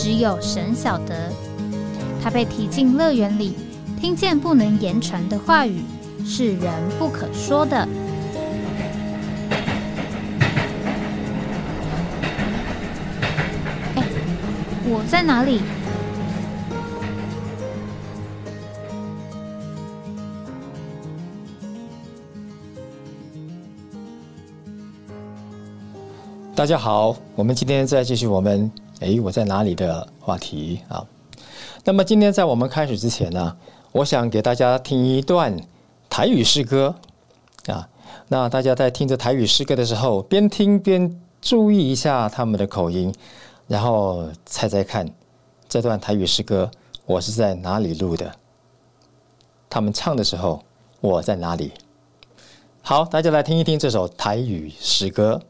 只有神晓得，他被提进乐园里，听见不能言传的话语，是人不可说的。哎，我在哪里？大家好，我们今天再继续我们。哎，我在哪里的话题啊？那么今天在我们开始之前呢，我想给大家听一段台语诗歌啊。那大家在听着台语诗歌的时候，边听边注意一下他们的口音，然后猜猜看这段台语诗歌我是在哪里录的？他们唱的时候我在哪里？好，大家来听一听这首台语诗歌。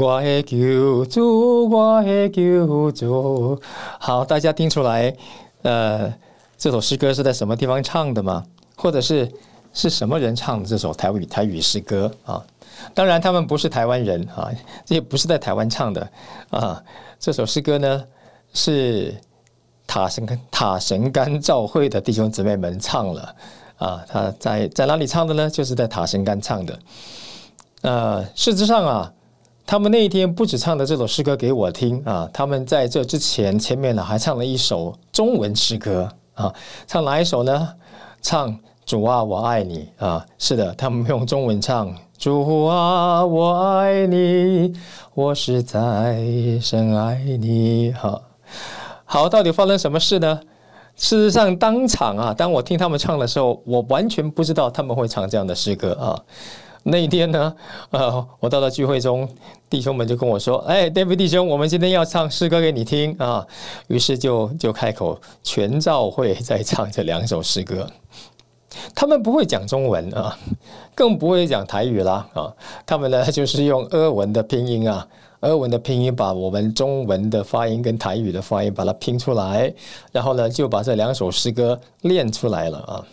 我的救主，我的救主。好，大家听出来，呃，这首诗歌是在什么地方唱的吗？或者是是什么人唱的这首台语台语诗歌啊？当然，他们不是台湾人啊，这也不是在台湾唱的啊。这首诗歌呢，是塔神塔神干教会的弟兄姊妹们唱了啊。他在在哪里唱的呢？就是在塔神干唱的。呃，事实上啊。他们那一天不止唱的这首诗歌给我听啊，他们在这之前前面呢还唱了一首中文诗歌啊，唱哪一首呢？唱主啊我爱你啊，是的，他们用中文唱主啊我爱你，我实在深爱你。好，好，到底发生什么事呢？事实上，当场啊，当我听他们唱的时候，我完全不知道他们会唱这样的诗歌啊。那一天呢，呃，我到了聚会中，弟兄们就跟我说：“哎，David 弟兄，我们今天要唱诗歌给你听啊。”于是就就开口，全照会在唱这两首诗歌。他们不会讲中文啊，更不会讲台语啦啊。他们呢，就是用俄文的拼音啊，俄文的拼音把我们中文的发音跟台语的发音把它拼出来，然后呢，就把这两首诗歌练出来了啊。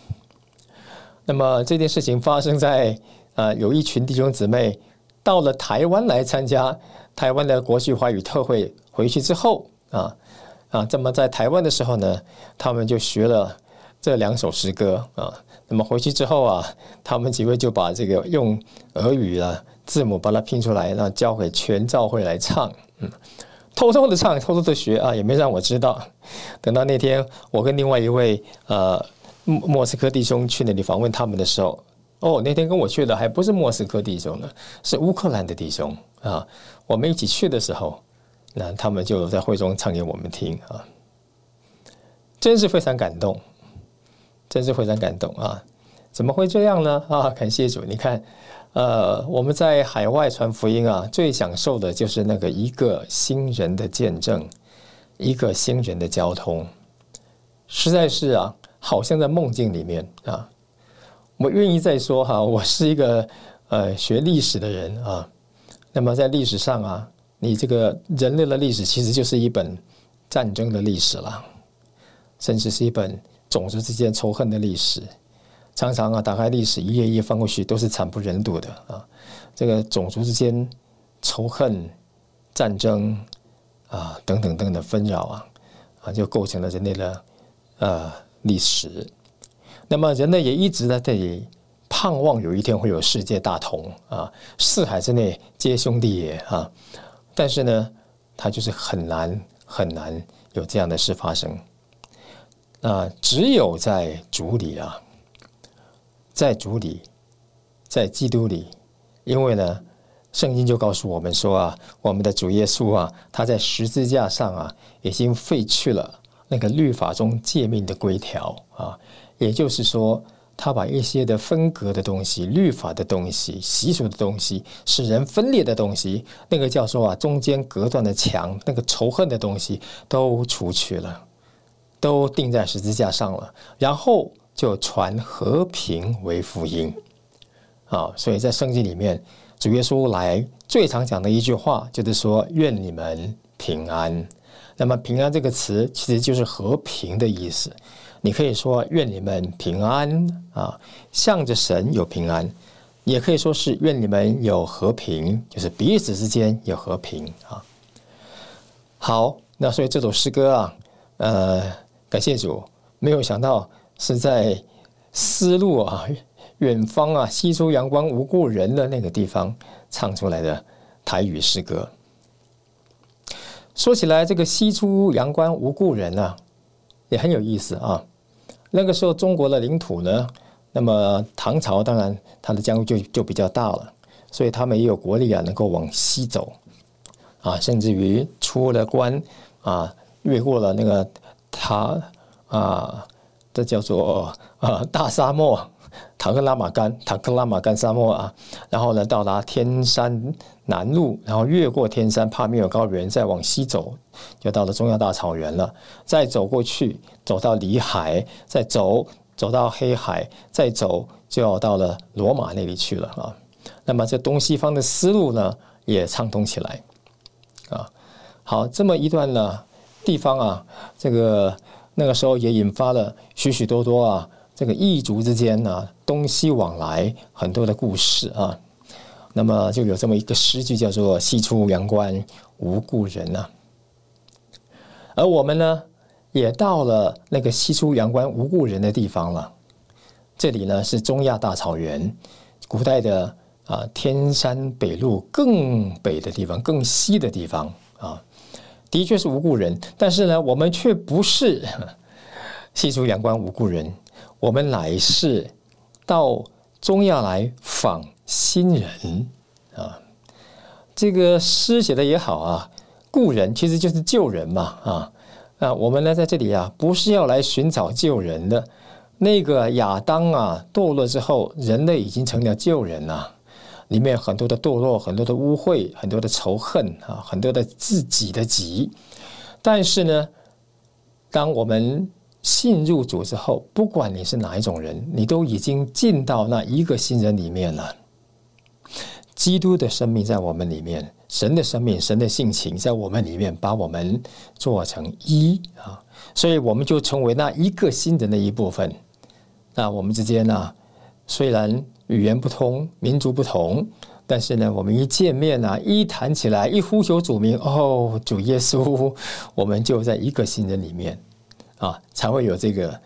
那么这件事情发生在。啊，有一群弟兄姊妹到了台湾来参加台湾的国际华语特会，回去之后啊啊，这么在台湾的时候呢，他们就学了这两首诗歌啊。那么回去之后啊，他们几位就把这个用俄语的字母把它拼出来，然后交给全教会来唱。嗯，偷偷的唱，偷偷的学啊，也没让我知道。等到那天，我跟另外一位呃莫莫斯科弟兄去那里访问他们的时候。哦，那天跟我去的还不是莫斯科弟兄呢，是乌克兰的弟兄啊。我们一起去的时候，那他们就在会中唱给我们听啊，真是非常感动，真是非常感动啊！怎么会这样呢？啊，感谢主！你看，呃，我们在海外传福音啊，最享受的就是那个一个新人的见证，一个新人的交通，实在是啊，好像在梦境里面啊。我愿意再说哈，我是一个呃学历史的人啊。那么在历史上啊，你这个人类的历史其实就是一本战争的历史了，甚至是一本种族之间仇恨的历史。常常啊，打开历史一页一页翻过去，都是惨不忍睹的啊。这个种族之间仇恨、战争啊等等等等纷扰啊，啊，就构成了人类的呃历史。那么人类也一直在这里盼望有一天会有世界大同啊，四海之内皆兄弟也啊。但是呢，它就是很难很难有这样的事发生。啊，只有在主里啊。在主里，在基督里，因为呢，圣经就告诉我们说啊，我们的主耶稣啊，他在十字架上啊，已经废去了那个律法中诫命的规条啊，也就是说，他把一些的分隔的东西、律法的东西、习俗的东西、使人分裂的东西，那个叫做啊中间隔断的墙、那个仇恨的东西，都除去了，都钉在十字架上了，然后。就传和平为福音，啊，所以在圣经里面，主耶稣来最常讲的一句话就是说：“愿你们平安。”那么“平安”这个词其实就是和平的意思。你可以说“愿你们平安”啊，向着神有平安；也可以说是“愿你们有和平”，就是彼此之间有和平啊。好，那所以这首诗歌啊，呃，感谢主，没有想到。是在丝路啊，远方啊，西出阳关无故人的那个地方唱出来的台语诗歌。说起来，这个西出阳关无故人啊，也很有意思啊。那个时候，中国的领土呢，那么唐朝当然它的疆域就就比较大了，所以他们也有国力啊，能够往西走啊，甚至于出了关啊，越过了那个他啊。这叫做啊大沙漠，塔克拉玛干，塔克拉玛干沙漠啊。然后呢，到达天山南路，然后越过天山帕米尔高原，再往西走，就到了中亚大草原了。再走过去，走到里海，再走走到黑海，再走就要到了罗马那里去了啊。那么这东西方的思路呢，也畅通起来啊。好，这么一段呢地方啊，这个。那个时候也引发了许许多多啊，这个异族之间呢东西往来很多的故事啊。那么就有这么一个诗句叫做“西出阳关无故人”呐。而我们呢，也到了那个西出阳关无故人的地方了。这里呢是中亚大草原，古代的啊天山北路更北的地方，更西的地方啊。的确是无故人，但是呢，我们却不是 西出阳关无故人，我们来世到中亚来访新人啊。这个诗写的也好啊，故人其实就是旧人嘛啊啊，我们呢在这里啊，不是要来寻找旧人的。那个亚当啊堕落之后，人类已经成了旧人了。里面很多的堕落，很多的污秽，很多的仇恨啊，很多的自己的己。但是呢，当我们信入主之后，不管你是哪一种人，你都已经进到那一个新人里面了。基督的生命在我们里面，神的生命、神的性情在我们里面，把我们做成一啊，所以我们就成为那一个新人的一部分。那我们之间呢，虽然。语言不通，民族不同，但是呢，我们一见面啊，一谈起来，一呼求主名，哦，主耶稣，我们就在一个新人里面啊，才会有这个。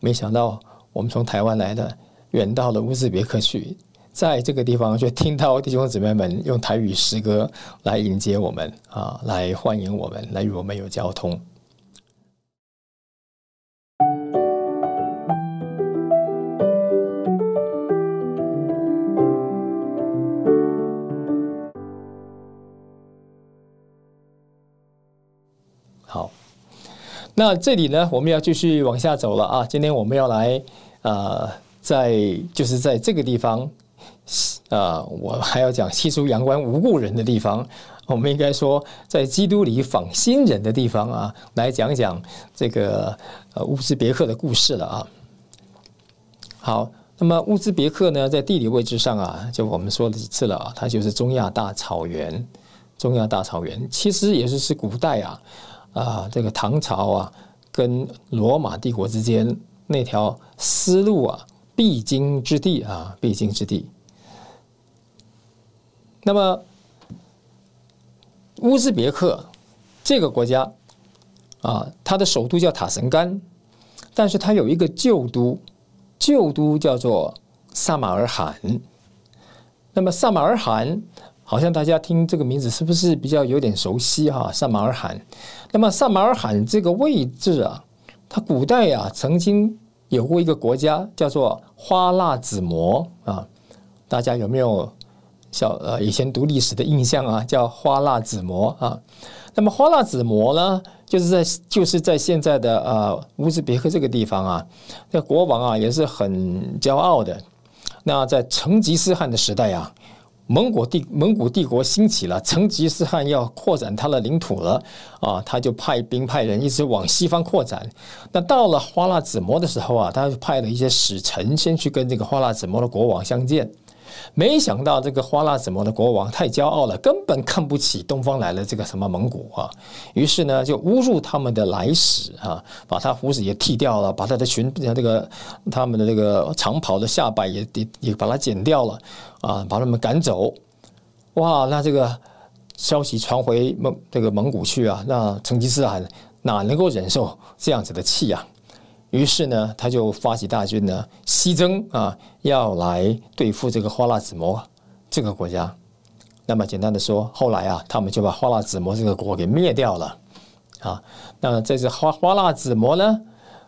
没想到我们从台湾来的，远到了乌兹别克去，在这个地方就听到弟兄姊妹们用台语诗歌来迎接我们啊，来欢迎我们，来与我们有交通。那这里呢，我们要继续往下走了啊！今天我们要来啊，在就是在这个地方啊，我还要讲西出阳关无故人的地方，我们应该说在基督里访新人的地方啊，来讲讲这个呃乌兹别克的故事了啊。好，那么乌兹别克呢，在地理位置上啊，就我们说了几次了啊，它就是中亚大草原，中亚大草原其实也是是古代啊。啊，这个唐朝啊，跟罗马帝国之间那条丝路啊必经之地啊，必经之地。那么乌兹别克这个国家啊，它的首都叫塔什干，但是它有一个旧都，旧都叫做萨马尔罕。那么萨马尔罕。好像大家听这个名字是不是比较有点熟悉哈？萨马尔罕，那么萨马尔罕这个位置啊，它古代啊曾经有过一个国家叫做花剌子模啊，大家有没有小呃以前读历史的印象啊？叫花剌子模啊。那么花剌子模呢，就是在就是在现在的呃乌兹别克这个地方啊，那国王啊也是很骄傲的。那在成吉思汗的时代啊。蒙古帝蒙古帝国兴起了，成吉思汗要扩展他的领土了啊，他就派兵派人一直往西方扩展。那到了花剌子模的时候啊，他就派了一些使臣先去跟这个花剌子模的国王相见。没想到这个花剌子模的国王太骄傲了，根本看不起东方来了这个什么蒙古啊，于是呢就侮辱他们的来使啊，把他胡子也剃掉了，把他的裙这个他们的这个长袍的下摆也也也把它剪掉了啊，把他们赶走。哇，那这个消息传回蒙这个蒙古去啊，那成吉思汗哪能够忍受这样子的气啊？于是呢，他就发起大军呢，西征啊，要来对付这个花剌子模这个国家。那么简单的说，后来啊，他们就把花剌子模这个国给灭掉了啊。那这是花花剌子模呢，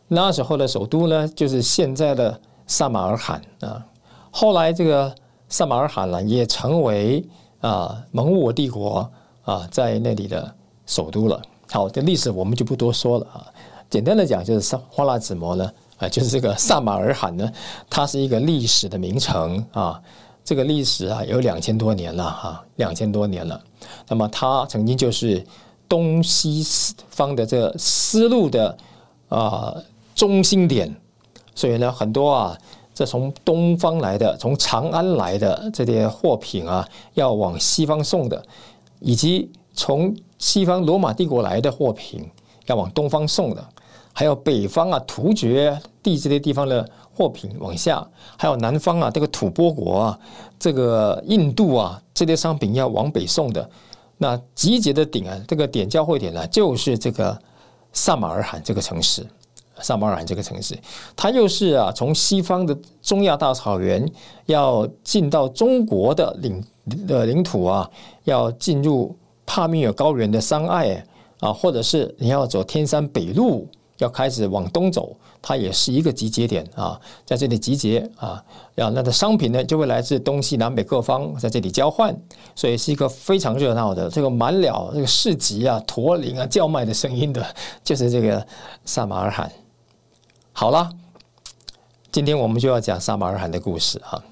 那时候的首都呢，就是现在的萨马尔罕啊。后来这个萨马尔罕呢，也成为啊蒙古帝国啊在那里的首都了。好，这历史我们就不多说了啊。简单的讲，就是萨花剌子模呢，啊，就是这个萨马尔罕呢，它是一个历史的名城啊。这个历史啊，有两千多年了哈，两千多年了。那么它曾经就是东西方的这个丝路的啊中心点，所以呢，很多啊，这从东方来的，从长安来的这些货品啊，要往西方送的，以及从西方罗马帝国来的货品要往东方送的。还有北方啊，突厥地这些地方的货品往下，还有南方啊，这个吐蕃国啊，这个印度啊，这些商品要往北送的，那集结的点啊，这个点交汇点呢，就是这个萨马尔罕这个城市。萨马尔罕这个城市，它又是啊，从西方的中亚大草原要进到中国的领的领土啊，要进入帕米尔高原的山隘啊，或者是你要走天山北路。要开始往东走，它也是一个集结点啊，在这里集结啊，然后那的商品呢就会来自东西南北各方在这里交换，所以是一个非常热闹的这个满了这个市集啊、驼铃啊、叫卖的声音的，就是这个萨马尔罕。好了，今天我们就要讲萨马尔罕的故事哈。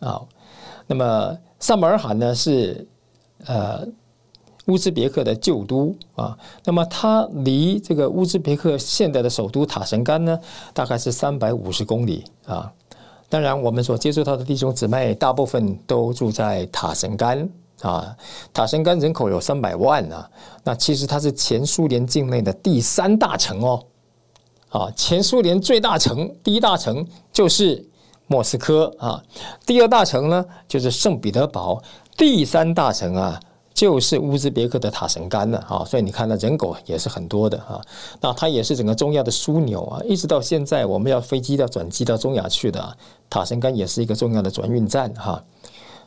好，那么萨马尔罕呢是呃。乌兹别克的旧都啊，那么它离这个乌兹别克现在的首都塔什干呢，大概是三百五十公里啊。当然，我们所接触到的弟兄姊妹大部分都住在塔什干啊。塔什干人口有三百万啊，那其实它是前苏联境内的第三大城哦。啊，前苏联最大城，第一大城就是莫斯科啊，第二大城呢就是圣彼得堡，第三大城啊。就是乌兹别克的塔什干了啊，所以你看，那人口也是很多的啊。那它也是整个中亚的枢纽啊，一直到现在，我们要飞机要转机到中亚去的，塔什干也是一个重要的转运站哈。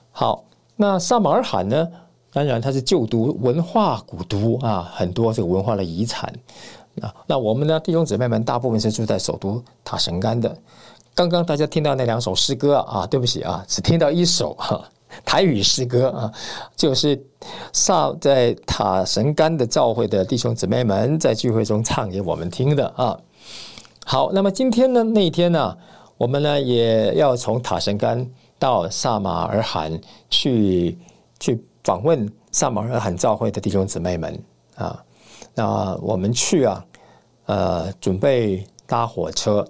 好，那萨马尔罕呢？当然它是旧都，文化古都啊，很多这个文化的遗产啊。那我们呢，弟兄姊妹们大部分是住在首都塔什干的。刚刚大家听到那两首诗歌啊，对不起啊，只听到一首哈。台语诗歌啊，就是萨在塔什干的教会的弟兄姊妹们在聚会中唱给我们听的啊。好，那么今天呢，那一天呢，我们呢也要从塔什干到萨马尔罕去去访问萨马尔罕教会的弟兄姊妹们啊。那我们去啊，呃，准备搭火车，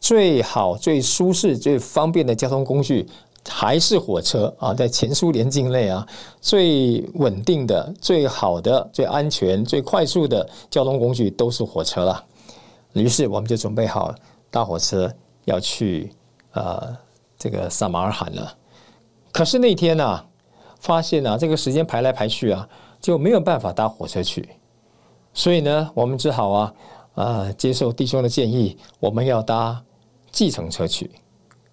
最好、最舒适、最方便的交通工具。还是火车啊，在前苏联境内啊，最稳定的、最好的、最安全、最快速的交通工具都是火车了于是我们就准备好搭火车要去呃这个萨马尔罕了。可是那天呢，发现呢这个时间排来排去啊，就没有办法搭火车去，所以呢，我们只好啊啊接受弟兄的建议，我们要搭计程车去。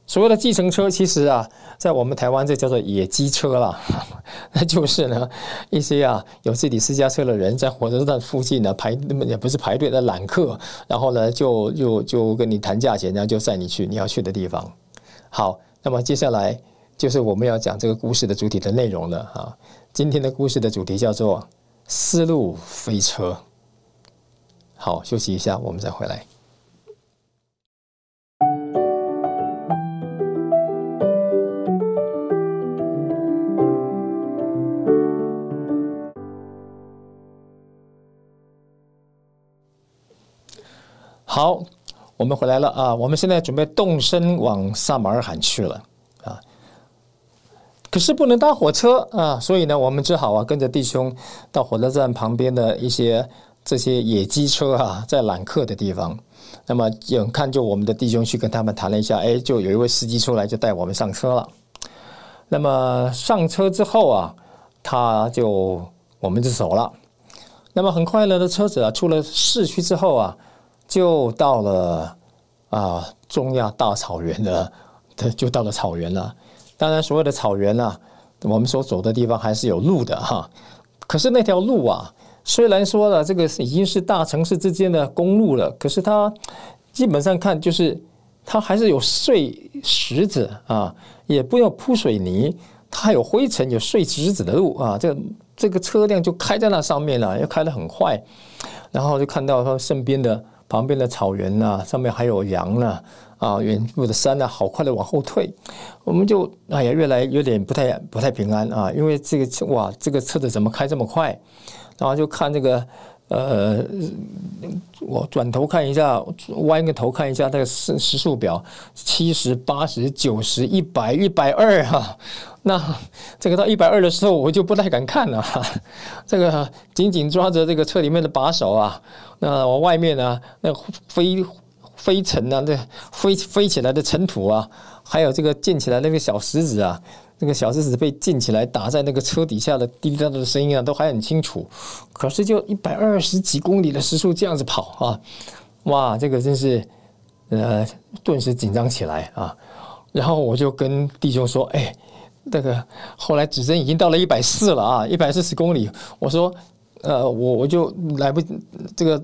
所谓的计程车，其实啊，在我们台湾这叫做野鸡车啦，那就是呢，一些啊有自己私家车的人在火车站附近呢排，也不是排队的揽客，然后呢就就就跟你谈价钱，然后就载你去你要去的地方。好，那么接下来就是我们要讲这个故事的主体的内容了啊。今天的故事的主题叫做丝路飞车。好，休息一下，我们再回来。好，我们回来了啊！我们现在准备动身往萨马尔罕去了啊。可是不能搭火车啊，所以呢，我们只好啊跟着弟兄到火车站旁边的一些这些野鸡车啊，在揽客的地方。那么眼看就我们的弟兄去跟他们谈了一下，哎，就有一位司机出来就带我们上车了。那么上车之后啊，他就我们就走了。那么很快乐的车子啊，出了市区之后啊。就到了啊，中亚大草原的，就到了草原了。当然，所有的草原呢，我们所走的地方还是有路的哈。可是那条路啊，虽然说了这个已经是大城市之间的公路了，可是它基本上看就是它还是有碎石子啊，也不要铺水泥，它还有灰尘，有碎石子的路啊。这这个车辆就开在那上面了，又开得很快，然后就看到它身边的。旁边的草原呐，上面还有羊呢，啊，远处的山呢，好快的往后退，我们就哎呀，越来有点不太不太平安啊，因为这个哇，这个车子怎么开这么快？然后就看这个，呃，我转头看一下，弯个头看一下那个时时速表，七十八十九十一百一百二哈。那这个到一百二的时候，我就不太敢看了，这个紧紧抓着这个车里面的把手啊。那我外面呢，那飞飞尘啊，那飞飞起来的尘土啊，还有这个溅起来那个小石子啊，那个小石子被溅起来打在那个车底下的滴滴答答的声音啊，都还很清楚。可是就一百二十几公里的时速这样子跑啊，哇，这个真是呃，顿时紧张起来啊。然后我就跟弟兄说，哎。这个后来指针已经到了一百四了啊，一百四十公里。我说，呃，我我就来不这个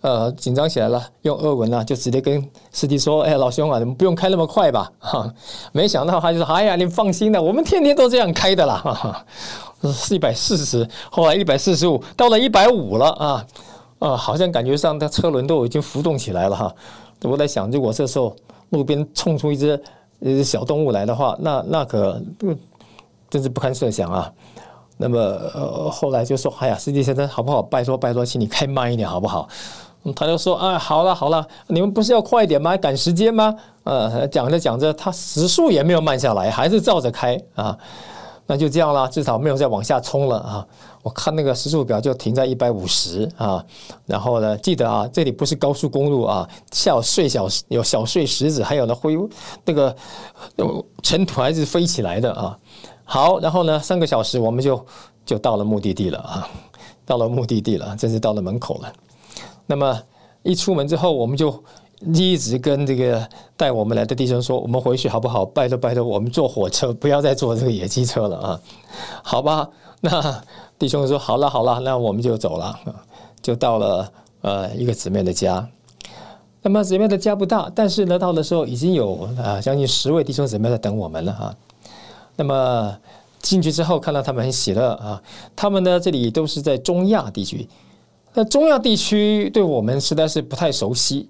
呃紧张起来了，用俄文啊，就直接跟司机说：“哎，老兄啊，你们不用开那么快吧？”哈，没想到他就说：“哎呀，你放心的，我们天天都这样开的啦。”哈，是一百四十，后来一百四十五，到了一百五了啊啊，好像感觉上他车轮都已经浮动起来了哈。我在想，如果这时候路边冲出一只。呃，小动物来的话，那那可不真是不堪设想啊。那么呃，后来就说：“哎呀，司机先生，好不好？拜托拜托，请你开慢一点，好不好？”他就说：“啊，好了好了，你们不是要快一点吗？赶时间吗？”呃，讲着讲着，他时速也没有慢下来，还是照着开啊。那就这样了，至少没有再往下冲了啊！我看那个时速表就停在一百五十啊，然后呢，记得啊，这里不是高速公路啊，小碎小有小碎石子，还有呢灰那个尘土还是飞起来的啊。好，然后呢，三个小时我们就就到了目的地了啊，到了目的地了，真是到了门口了。那么一出门之后，我们就。一直跟这个带我们来的弟兄说：“我们回去好不好？拜托拜托，我们坐火车，不要再坐这个野鸡车了啊！好吧？那弟兄说：好了好了，那我们就走了，就到了呃一个姊妹的家。那么姊妹的家不大，但是呢，到的时候已经有啊将近十位弟兄姊妹在等我们了啊。那么进去之后，看到他们很喜乐啊。他们呢，这里都是在中亚地区。那中亚地区对我们实在是不太熟悉。”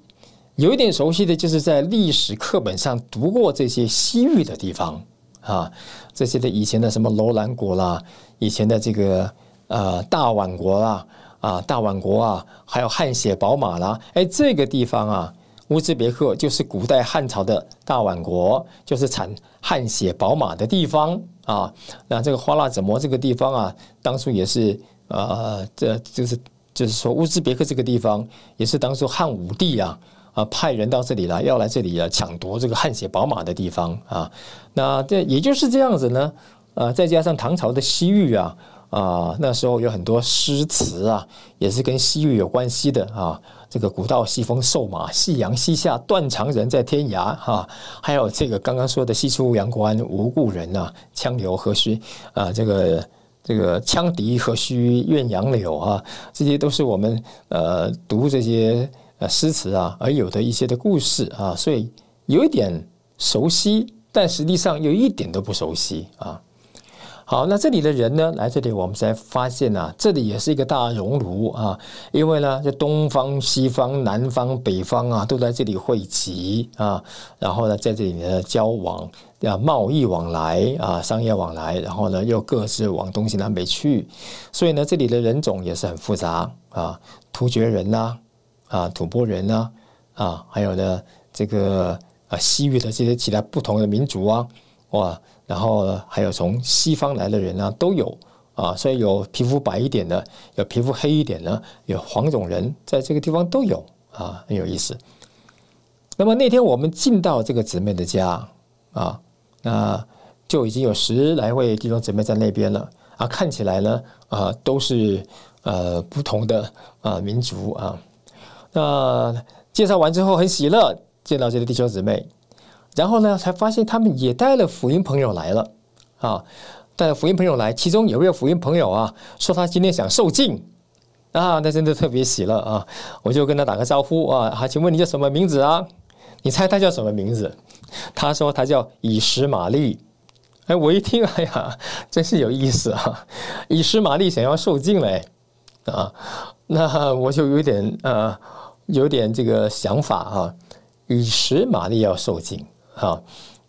有一点熟悉的就是在历史课本上读过这些西域的地方啊，这些的以前的什么楼兰国啦，以前的这个呃大宛国啦啊大宛国啊，还有汗血宝马啦，哎这个地方啊乌兹别克就是古代汉朝的大宛国，就是产汗血宝马的地方啊。那这个花剌子模这个地方啊，当初也是呃这就是。就是说乌兹别克这个地方也是当初汉武帝啊啊派人到这里来，要来这里啊抢夺这个汗血宝马的地方啊。那这也就是这样子呢，呃，再加上唐朝的西域啊。啊，那时候有很多诗词啊，也是跟西域有关系的啊。这个古道西风瘦马，夕阳西下，断肠人在天涯哈。还有这个刚刚说的西出阳关无故人呐，羌留何须啊？这个这个羌笛何须怨杨柳啊？这些都是我们呃读这些呃诗词啊而有的一些的故事啊，所以有一点熟悉，但实际上又一点都不熟悉啊。好，那这里的人呢？来这里，我们才发现啊，这里也是一个大熔炉啊。因为呢，这东方、西方、南方、北方啊，都在这里汇集啊。然后呢，在这里呢，交往啊，贸易往来啊，商业往来。然后呢，又各自往东西南北去。所以呢，这里的人种也是很复杂啊，突厥人呐，啊，吐蕃人呐，啊，还有呢，这个啊，西域的这些其他不同的民族啊，哇。然后呢还有从西方来的人呢，都有啊，所以有皮肤白一点的，有皮肤黑一点的，有黄种人，在这个地方都有啊，很有意思。那么那天我们进到这个姊妹的家啊，那就已经有十来位弟兄姊妹在那边了啊，看起来呢啊都是呃不同的啊民族啊。那介绍完之后很喜乐，见到这些弟兄姊妹。然后呢，才发现他们也带了福音朋友来了啊，带了福音朋友来，其中有一位福音朋友啊，说他今天想受浸啊，那真的特别喜乐啊，我就跟他打个招呼啊，好，请问你叫什么名字啊？你猜他叫什么名字？他说他叫以实玛利。哎，我一听，哎呀，真是有意思啊！以实玛利想要受尽嘞啊，那我就有点呃，有点这个想法啊，以实玛利要受尽。啊，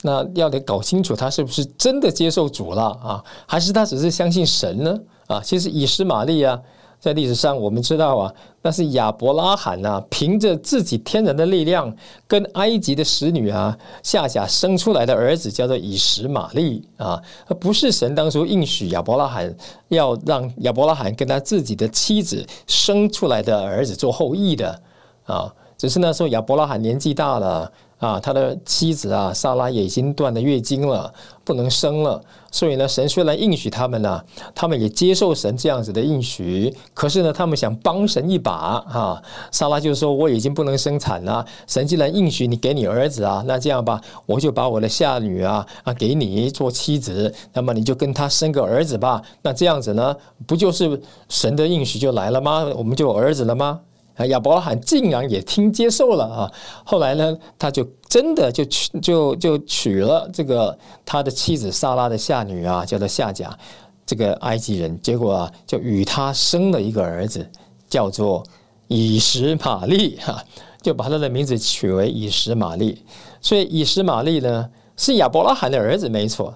那要得搞清楚他是不是真的接受主了啊，还是他只是相信神呢？啊，其实以实玛利啊，在历史上我们知道啊，那是亚伯拉罕呐，凭着自己天然的力量，跟埃及的使女啊夏甲生出来的儿子叫做以实玛利啊，而不是神当初应许亚伯拉罕要让亚伯拉罕跟他自己的妻子生出来的儿子做后裔的啊，只是那时候亚伯拉罕年纪大了。啊，他的妻子啊，萨拉也已经断了月经了，不能生了。所以呢，神虽然应许他们呢，他们也接受神这样子的应许。可是呢，他们想帮神一把啊。萨拉就说：“我已经不能生产了，神既然应许你给你儿子啊，那这样吧，我就把我的下女啊啊给你做妻子，那么你就跟他生个儿子吧。那这样子呢，不就是神的应许就来了吗？我们就有儿子了吗？”啊，亚伯拉罕竟然也听接受了啊！后来呢，他就真的就娶就就娶了这个他的妻子萨拉的下女啊，叫做夏甲，这个埃及人。结果啊，就与他生了一个儿子，叫做以实玛利哈，就把他的名字取为以实玛利。所以以实玛利呢，是亚伯拉罕的儿子没错，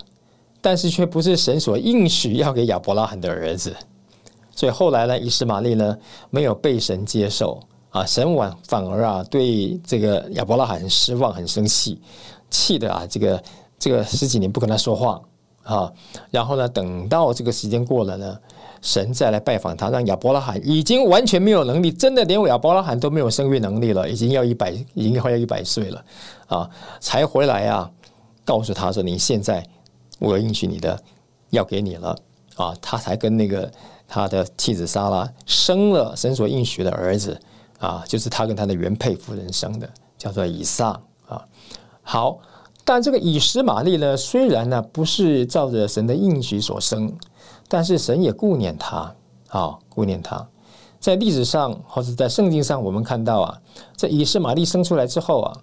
但是却不是神所应许要给亚伯拉罕的儿子。所以后来呢，以实玛利呢没有被神接受啊，神反反而啊对这个亚伯拉罕很失望，很生气，气的啊这个这个十几年不跟他说话啊，然后呢等到这个时间过了呢，神再来拜访他，让亚伯拉罕已经完全没有能力，真的连亚伯拉罕都没有生育能力了，已经要一百，已经快要一百岁了啊，才回来啊，告诉他说：“你现在我应许你的，要给你了啊。”他才跟那个。他的妻子莎拉生了神所应许的儿子啊，就是他跟他的原配夫人生的，叫做以撒啊。好，但这个以实玛利呢，虽然呢不是照着神的应许所生，但是神也顾念他啊，顾念他。在历史上或者在圣经上，我们看到啊，这以实玛利生出来之后啊，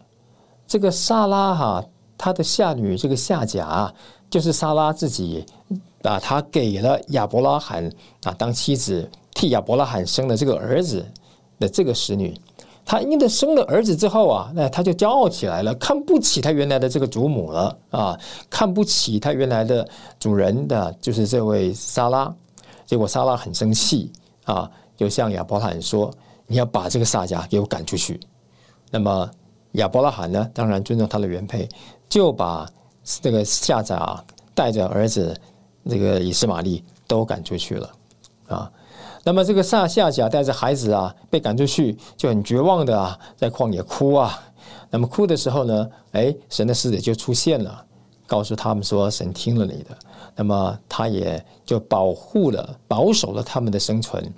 这个莎拉哈，她的下女这个夏甲，就是莎拉自己。啊，他给了亚伯拉罕啊当妻子，替亚伯拉罕生了这个儿子的这个使女。他因为生了儿子之后啊，那他就骄傲起来了，看不起他原来的这个祖母了啊，看不起他原来的主人的，就是这位莎拉。结果莎拉很生气啊，就向亚伯拉罕说：“你要把这个撒迦给我赶出去。”那么亚伯拉罕呢，当然尊重他的原配，就把这个夏甲带着儿子。这个以斯玛利都赶出去了啊！那么这个撒夏甲带着孩子啊被赶出去，就很绝望的啊在旷野哭啊。那么哭的时候呢，哎，神的使者就出现了，告诉他们说神听了你的，那么他也就保护了、保守了他们的生存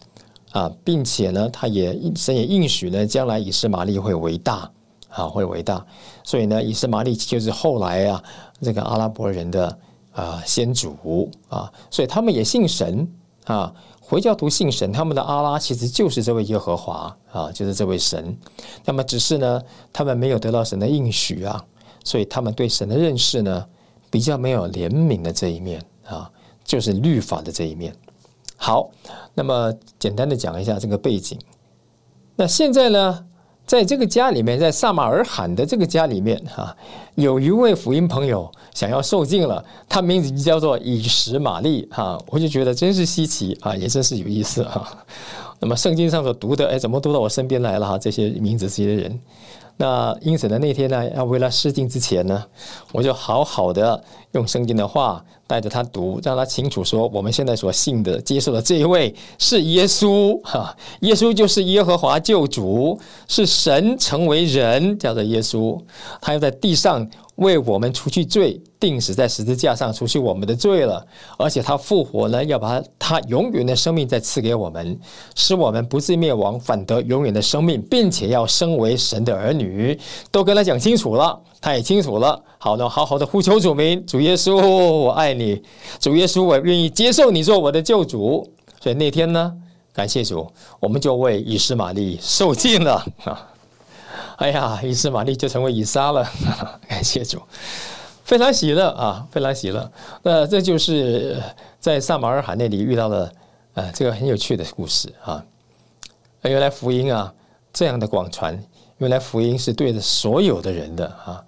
啊，并且呢，他也神也应许呢，将来以斯玛利会伟大啊，会伟大。所以呢，以斯玛利就是后来啊这个阿拉伯人的啊先祖啊，所以他们也信神啊。回教徒信神，他们的阿拉其实就是这位耶和华啊，就是这位神。那么只是呢，他们没有得到神的应许啊，所以他们对神的认识呢，比较没有怜悯的这一面啊，就是律法的这一面。好，那么简单的讲一下这个背景。那现在呢？在这个家里面，在撒马尔罕的这个家里面，哈，有一位福音朋友想要受尽了，他名字就叫做以实玛利，哈，我就觉得真是稀奇啊，也真是有意思哈。那么圣经上所读的，哎，怎么读到我身边来了哈？这些名字，这些人。那因此呢，那天呢，要为了试镜之前呢，我就好好的用圣经的话带着他读，让他清楚说，我们现在所信的、接受的这一位是耶稣，哈，耶稣就是耶和华救主，是神成为人，叫做耶稣，他要在地上。为我们除去罪，定死在十字架上，除去我们的罪了。而且他复活呢，要把他永远的生命再赐给我们，使我们不至灭亡，反得永远的生命，并且要升为神的儿女。都跟他讲清楚了，他也清楚了。好了，好好的呼求主名，主耶稣，我爱你，主耶稣，我愿意接受你做我的救主。所以那天呢，感谢主，我们就为以斯玛利受尽了啊。哎呀，以斯玛利就成为以撒了，感谢主，非常喜乐啊，非常喜乐。那这就是在萨马尔罕那里遇到了，呃，这个很有趣的故事啊。原来福音啊这样的广传，原来福音是对着所有的人的啊。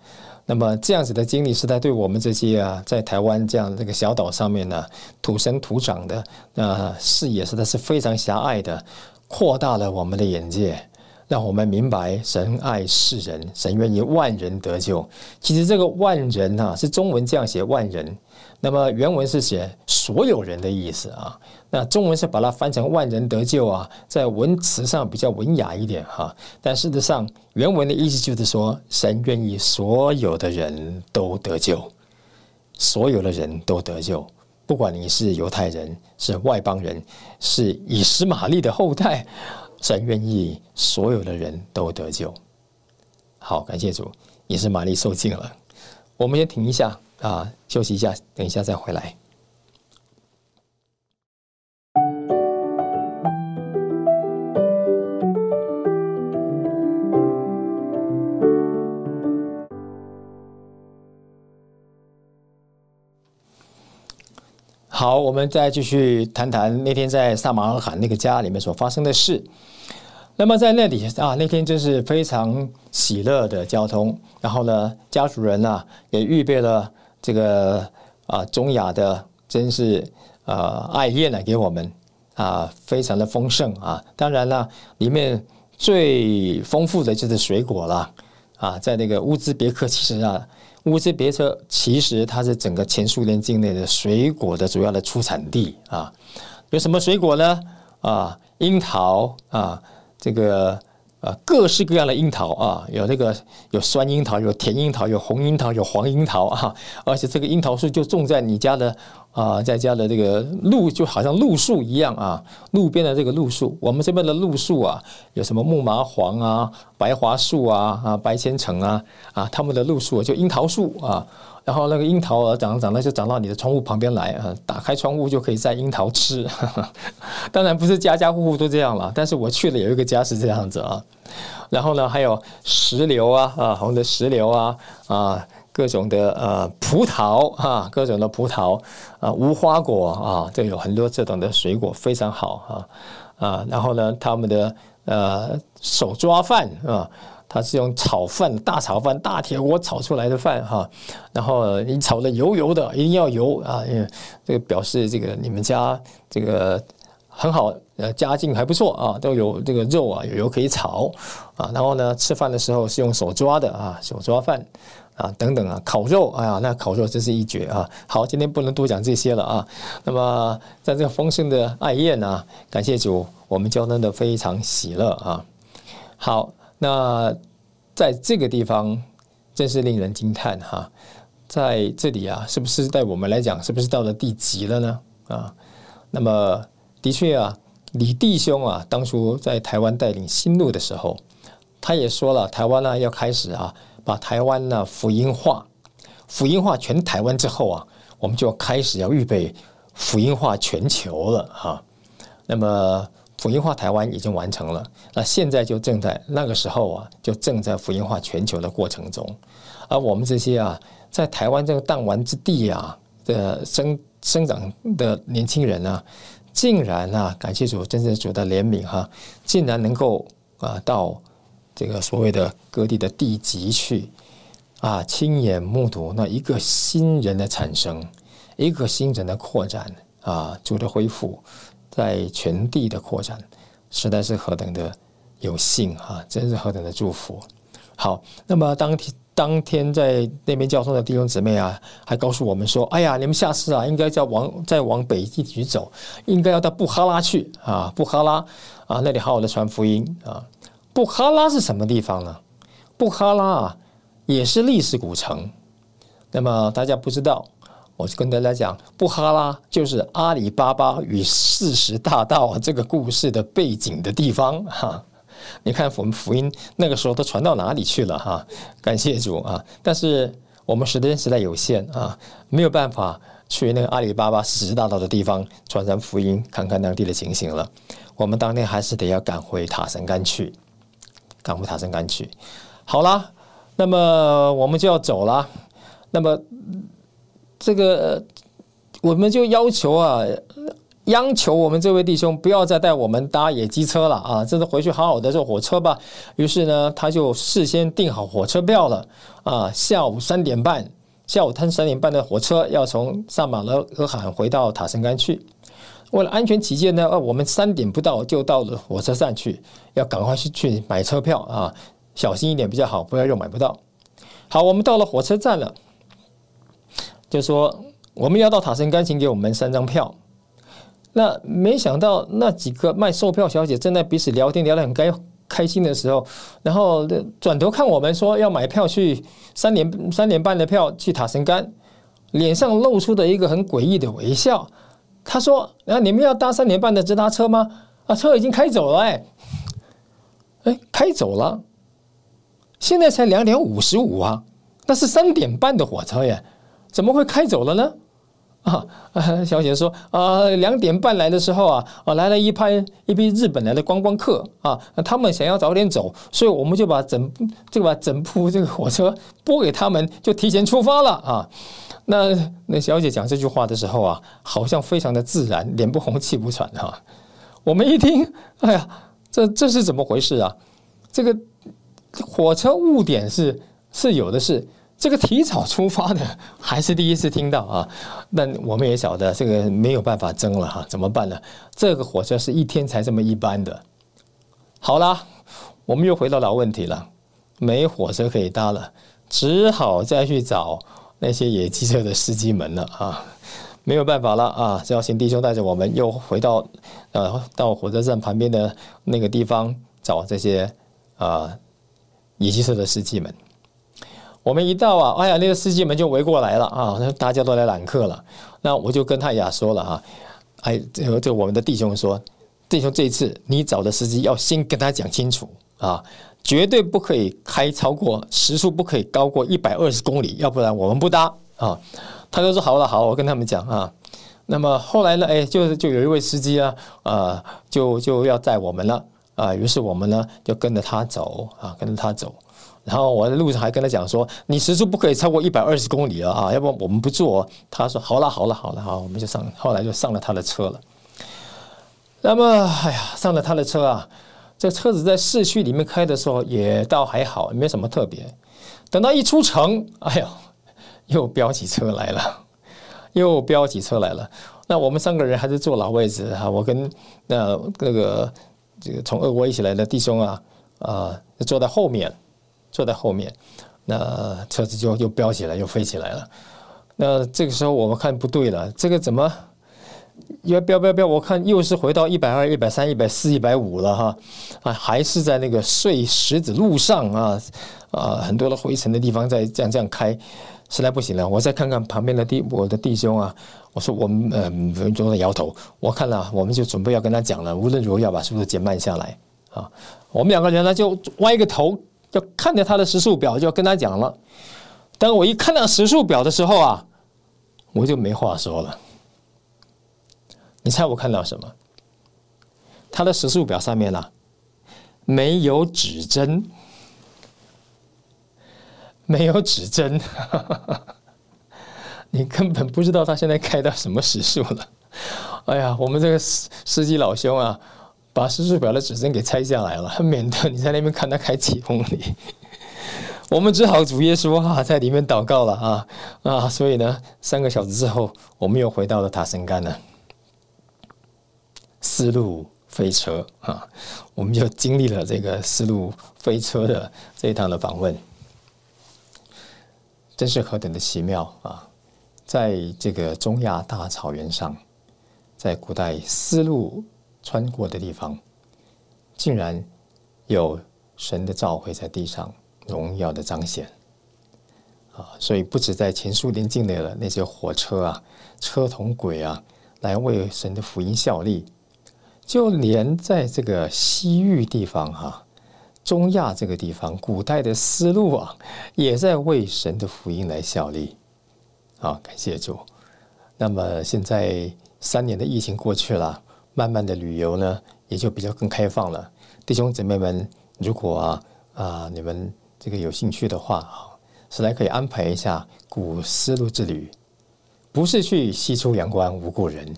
那么这样子的经历是在对我们这些啊，在台湾这样这个小岛上面呢，土生土长的啊，视野实在是非常狭隘的，扩大了我们的眼界。让我们明白神爱世人，神愿意万人得救。其实这个万人啊，是中文这样写万人，那么原文是写所有人的意思啊。那中文是把它翻成万人得救啊，在文词上比较文雅一点哈。但事实上，原文的意思就是说，神愿意所有的人都得救，所有的人都得救，不管你是犹太人，是外邦人，是以实玛利的后代。神愿意所有的人都得救。好，感谢主，也是玛丽受尽了。我们先停一下啊，休息一下，等一下再回来。好，我们再继续谈谈那天在萨马尔罕那个家里面所发生的事。那么在那里啊，那天真是非常喜乐的交通。然后呢，家主人呢也预备了这个啊中雅的，真是呃爱宴呢给我们啊，非常的丰盛啊。当然了，里面最丰富的就是水果了啊。在那个乌兹别克，其实啊，乌兹别克其实它是整个前苏联境内的水果的主要的出产地啊。有什么水果呢？啊，樱桃啊。这个啊，各式各样的樱桃啊，有这个有酸樱桃，有甜樱桃，有红樱桃，有黄樱桃啊，而且这个樱桃树就种在你家的啊，在家的这个路，就好像路树一样啊，路边的这个路树。我们这边的路树啊，有什么木麻黄啊、白桦树啊、啊白千层啊啊，他们的路树就樱桃树啊。然后那个樱桃啊，长长了就长到你的窗户旁边来啊，打开窗户就可以摘樱桃吃。当然不是家家户户都这样了，但是我去了有一个家是这样子啊。然后呢，还有石榴啊啊，红的石榴啊啊，各种的呃葡萄啊，各种的葡萄啊，无花果啊，这有很多这种的水果非常好啊啊。然后呢，他们的呃手抓饭啊。它是用炒饭，大炒饭，大铁锅炒出来的饭哈，然后你炒的油油的，一定要油啊，因为这个表示这个你们家这个很好呃家境还不错啊，都有这个肉啊，有油可以炒啊。然后呢，吃饭的时候是用手抓的啊，手抓饭啊，等等啊，烤肉，哎呀，那烤肉真是一绝啊。好，今天不能多讲这些了啊。那么在这个丰盛的爱宴呢，感谢主，我们交通的非常喜乐啊。好，那在这个地方真是令人惊叹哈。在这里啊，是不是在我们来讲，是不是到了地极了呢？啊，那么的确啊，李弟兄啊，当初在台湾带领新路的时候，他也说了，台湾呢要开始啊，把台湾呢福音化，福音化全台湾之后啊，我们就要开始要预备福音化全球了哈。那么福音化台湾已经完成了，那现在就正在那个时候啊，就正在福音化全球的过程中，而我们这些啊。在台湾这个弹丸之地啊的生生长的年轻人啊，竟然啊，感谢主，真正主的怜悯哈，竟然能够啊到这个所谓的各地的地级去啊，亲眼目睹那一个新人的产生，一个新人的扩展啊，主的恢复在全地的扩展，实在是何等的有幸啊，真是何等的祝福。好，那么当天。当天在那边交通的弟兄姊妹啊，还告诉我们说：“哎呀，你们下次啊，应该再往再往北地区走，应该要到布哈拉去啊，布哈拉啊，那里好好的传福音啊。布哈拉是什么地方呢？布哈拉啊，也是历史古城。那么大家不知道，我就跟大家讲，布哈拉就是阿里巴巴与四十大盗这个故事的背景的地方哈。”你看，我们福音那个时候都传到哪里去了哈？感谢主啊！但是我们时间实在有限啊，没有办法去那个阿里巴巴四十大道的地方传传福音，看看当地的情形了。我们当天还是得要赶回塔什干去，赶回塔什干去。好啦，那么我们就要走了。那么这个我们就要求啊。央求我们这位弟兄不要再带我们搭野鸡车了啊！这次回去好好的坐火车吧。于是呢，他就事先订好火车票了啊。下午三点半，下午他三点半的火车要从萨马勒尔罕回到塔什干去。为了安全起见呢，呃，我们三点不到就到了火车站去，要赶快去去买车票啊，小心一点比较好，不要又买不到。好，我们到了火车站了，就说我们要到塔什干，请给我们三张票。那没想到那几个卖售票小姐正在彼此聊天，聊得很开开心的时候，然后转头看我们说要买票去三点三点半的票去塔什干，脸上露出的一个很诡异的微笑。他说：“那你们要搭三点半的直达车吗？啊，车已经开走了，哎，哎，开走了，现在才两点五十五啊，那是三点半的火车耶，怎么会开走了呢？”啊，小姐说啊，两点半来的时候啊，啊来了一批一批日本来的观光客啊，他们想要早点走，所以我们就把整这个把整部这个火车拨给他们，就提前出发了啊。那那小姐讲这句话的时候啊，好像非常的自然，脸不红气不喘哈。我们一听，哎呀，这这是怎么回事啊？这个火车误点是是有的是。这个提早出发的还是第一次听到啊，那我们也晓得这个没有办法争了哈，怎么办呢？这个火车是一天才这么一班的。好啦，我们又回到老问题了，没火车可以搭了，只好再去找那些野鸡车的司机们了啊，没有办法了啊，只要请弟兄带着我们又回到呃到火车站旁边的那个地方找这些啊野鸡车的司机们。我们一到啊，哎呀，那个司机们就围过来了啊，大家都来揽客了。那我就跟他呀说了哈，哎，这这我们的弟兄说，弟兄这一次你找的司机要先跟他讲清楚啊，绝对不可以开超过时速不可以高过一百二十公里，要不然我们不搭啊。他就说好了，好，我跟他们讲啊。那么后来呢，哎，就就有一位司机啊，啊，就就要载我们了啊，于是我们呢就跟着他走啊，跟着他走。然后我在路上还跟他讲说：“你时速不可以超过一百二十公里了啊，要不我们不坐。”他说：“好了，好了，好了，好，我们就上。”后来就上了他的车了。那么，哎呀，上了他的车啊，这车子在市区里面开的时候也倒还好，没什么特别。等到一出城，哎呀，又飙起车来了，又飙起车来了。那我们三个人还是坐老位置哈，我跟那那个这个从俄国一起来的弟兄啊啊坐在后面，坐在后面，那车子就又飙起来，又飞起来了。那这个时候我们看不对了，这个怎么？要飙飙飙！我看又是回到一百二、一百三、一百四、一百五了哈，啊，还是在那个碎石子路上啊啊，很多的灰尘的地方在这样这样开，实在不行了。我再看看旁边的弟我的弟兄啊，我说我们嗯都在摇头。我看了，我们就准备要跟他讲了，无论如何要把速度减慢下来啊。我们两个人呢就歪个头，就看着他的时速表，就要跟他讲了。当我一看到时速表的时候啊，我就没话说了。你猜我看到什么？他的时速表上面呢，没有指针，没有指针，你根本不知道他现在开到什么时速了。哎呀，我们这个司司机老兄啊，把时速表的指针给拆下来了，免得你在那边看他开几公里。我们只好主耶稣啊，在里面祷告了啊啊！所以呢，三个小时之后，我们又回到了塔森干了。丝路飞车啊，我们就经历了这个丝路飞车的这一趟的访问，真是何等的奇妙啊！在这个中亚大草原上，在古代丝路穿过的地方，竟然有神的照会在地上荣耀的彰显啊！所以不止在前苏联境内的那些火车啊、车同轨啊，来为神的福音效力。就连在这个西域地方哈，中亚这个地方，古代的丝路啊，也在为神的福音来效力。啊，感谢主。那么现在三年的疫情过去了，慢慢的旅游呢，也就比较更开放了。弟兄姊妹们，如果啊啊你们这个有兴趣的话啊，是来可以安排一下古丝路之旅，不是去西出阳关无故人。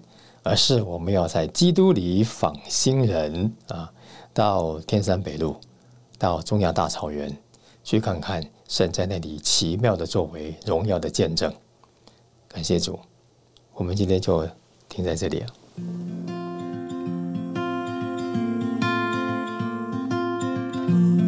而是我们要在基督里访新人啊，到天山北路，到中亚大草原去看看神在那里奇妙的作为、荣耀的见证。感谢主，我们今天就停在这里了。you.